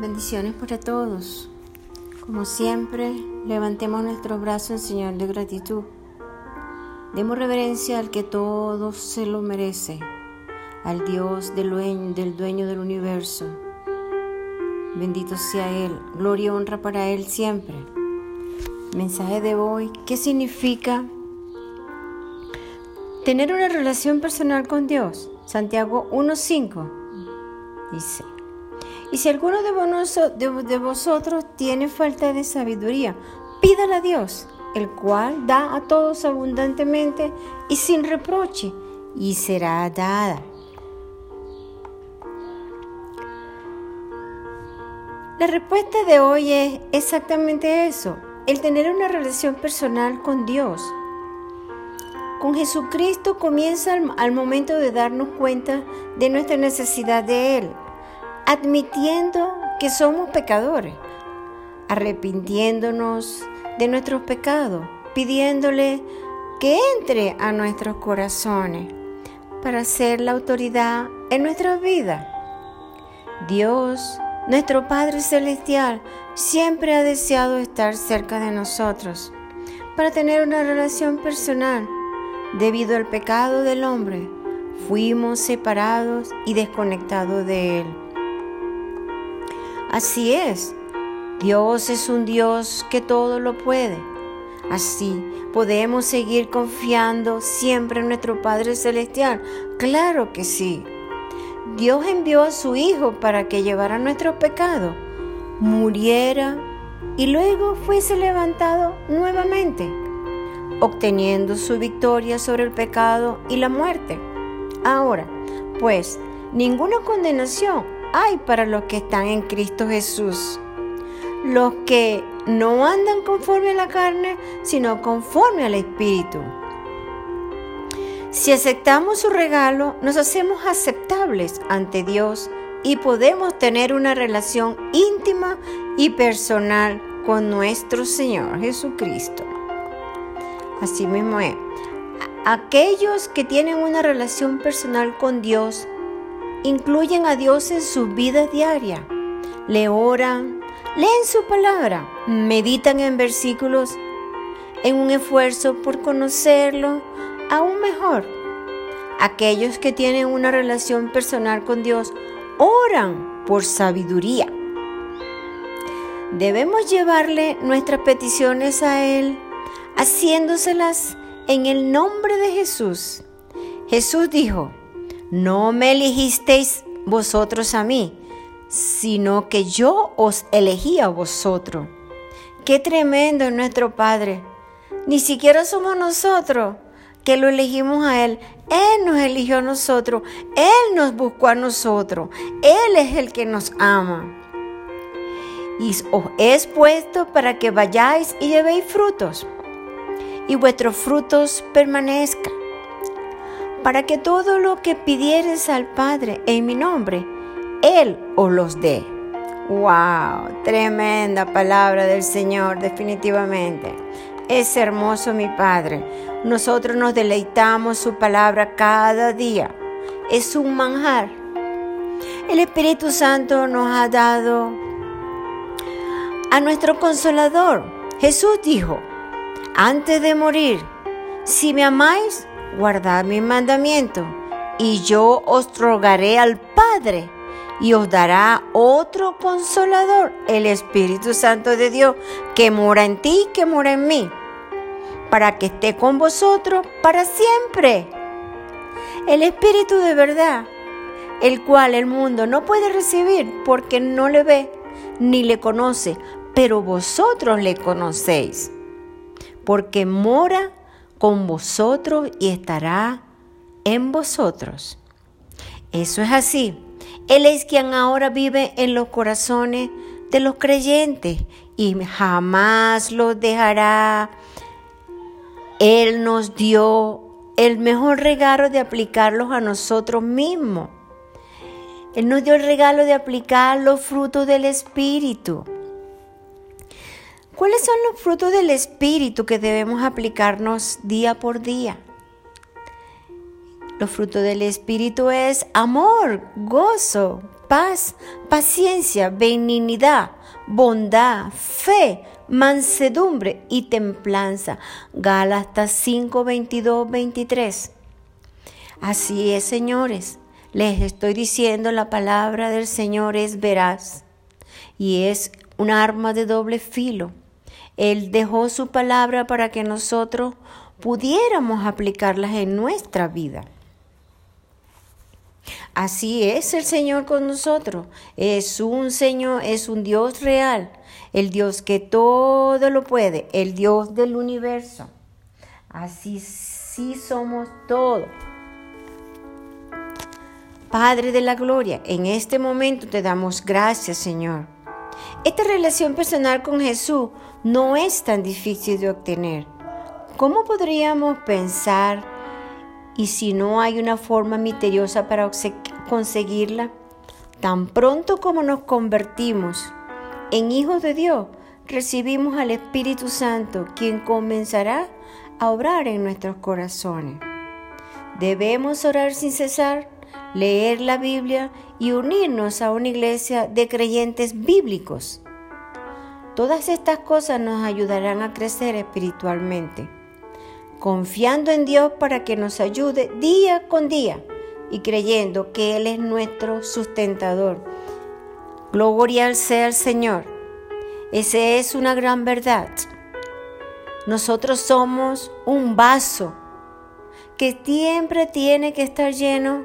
bendiciones para todos. Como siempre, levantemos nuestros brazos en señal de gratitud. Demos reverencia al que todo se lo merece, al Dios del dueño, del dueño del universo. Bendito sea Él, gloria y honra para Él siempre. Mensaje de hoy, ¿qué significa tener una relación personal con Dios? Santiago 1.5 dice. Y si alguno de, vosotros tiene falta de sabiduría, pídala a Dios, el cual da a todos abundantemente y sin reproche, y será dada. La respuesta de hoy es exactamente eso, el tener una relación personal con Dios. Con Jesucristo comienza al momento de darnos cuenta de nuestra necesidad de Él admitiendo que somos pecadores, arrepintiéndonos de nuestros pecados, pidiéndole que entre a nuestros corazones para ser la autoridad en nuestra vida. Dios, nuestro Padre Celestial, siempre ha deseado estar cerca de nosotros para tener una relación personal. Debido al pecado del hombre, fuimos separados y desconectados de Él. Así es, Dios es un Dios que todo lo puede. Así podemos seguir confiando siempre en nuestro Padre Celestial. Claro que sí. Dios envió a su Hijo para que llevara nuestro pecado, muriera y luego fuese levantado nuevamente, obteniendo su victoria sobre el pecado y la muerte. Ahora, pues, ninguna condenación hay para los que están en Cristo Jesús. Los que no andan conforme a la carne, sino conforme al Espíritu. Si aceptamos su regalo, nos hacemos aceptables ante Dios y podemos tener una relación íntima y personal con nuestro Señor Jesucristo. Así mismo es. Aquellos que tienen una relación personal con Dios incluyen a Dios en su vida diaria. Le oran, leen su palabra, meditan en versículos, en un esfuerzo por conocerlo aún mejor. Aquellos que tienen una relación personal con Dios oran por sabiduría. Debemos llevarle nuestras peticiones a Él, haciéndoselas en el nombre de Jesús. Jesús dijo, no me elegisteis vosotros a mí, sino que yo os elegí a vosotros. Qué tremendo es nuestro Padre. Ni siquiera somos nosotros que lo elegimos a Él. Él nos eligió a nosotros. Él nos buscó a nosotros. Él es el que nos ama. Y os es puesto para que vayáis y llevéis frutos. Y vuestros frutos permanezcan para que todo lo que pidieres al Padre en mi nombre, Él os los dé. ¡Wow! Tremenda palabra del Señor, definitivamente. Es hermoso mi Padre. Nosotros nos deleitamos su palabra cada día. Es un manjar. El Espíritu Santo nos ha dado a nuestro consolador. Jesús dijo, antes de morir, si me amáis, guardad mi mandamiento, y yo os rogaré al Padre, y os dará otro consolador, el Espíritu Santo de Dios, que mora en ti, que mora en mí, para que esté con vosotros para siempre. El Espíritu de verdad, el cual el mundo no puede recibir porque no le ve ni le conoce, pero vosotros le conocéis, porque mora con vosotros y estará en vosotros. Eso es así. Él es quien ahora vive en los corazones de los creyentes y jamás los dejará. Él nos dio el mejor regalo de aplicarlos a nosotros mismos. Él nos dio el regalo de aplicar los frutos del Espíritu. ¿Cuáles son los frutos del Espíritu que debemos aplicarnos día por día? Los frutos del Espíritu es amor, gozo, paz, paciencia, benignidad, bondad, fe, mansedumbre y templanza. Gálatas 5, 22, 23. Así es, señores. Les estoy diciendo, la palabra del Señor es veraz y es un arma de doble filo. Él dejó su palabra para que nosotros pudiéramos aplicarlas en nuestra vida. Así es el Señor con nosotros. Es un Señor, es un Dios real, el Dios que todo lo puede, el Dios del universo. Así sí somos todos. Padre de la Gloria, en este momento te damos gracias, Señor. Esta relación personal con Jesús no es tan difícil de obtener. ¿Cómo podríamos pensar y si no hay una forma misteriosa para conseguirla? Tan pronto como nos convertimos en hijos de Dios, recibimos al Espíritu Santo, quien comenzará a obrar en nuestros corazones. Debemos orar sin cesar leer la Biblia y unirnos a una iglesia de creyentes bíblicos. Todas estas cosas nos ayudarán a crecer espiritualmente, confiando en Dios para que nos ayude día con día y creyendo que Él es nuestro sustentador. Gloria sea al Señor. Esa es una gran verdad. Nosotros somos un vaso que siempre tiene que estar lleno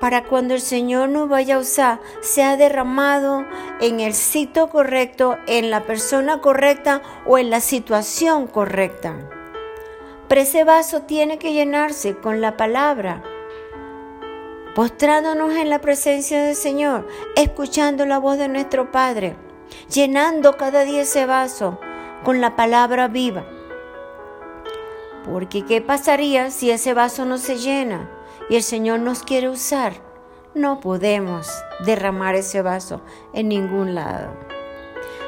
para cuando el Señor nos vaya a usar, sea derramado en el sitio correcto, en la persona correcta o en la situación correcta. Pero ese vaso tiene que llenarse con la palabra, postrándonos en la presencia del Señor, escuchando la voz de nuestro Padre, llenando cada día ese vaso con la palabra viva. Porque ¿qué pasaría si ese vaso no se llena? Y el Señor nos quiere usar, no podemos derramar ese vaso en ningún lado.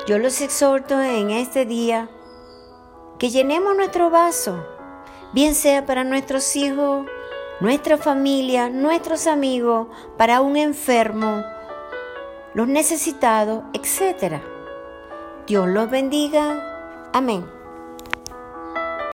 Yo los exhorto en este día que llenemos nuestro vaso, bien sea para nuestros hijos, nuestra familia, nuestros amigos, para un enfermo, los necesitados, etc. Dios los bendiga. Amén.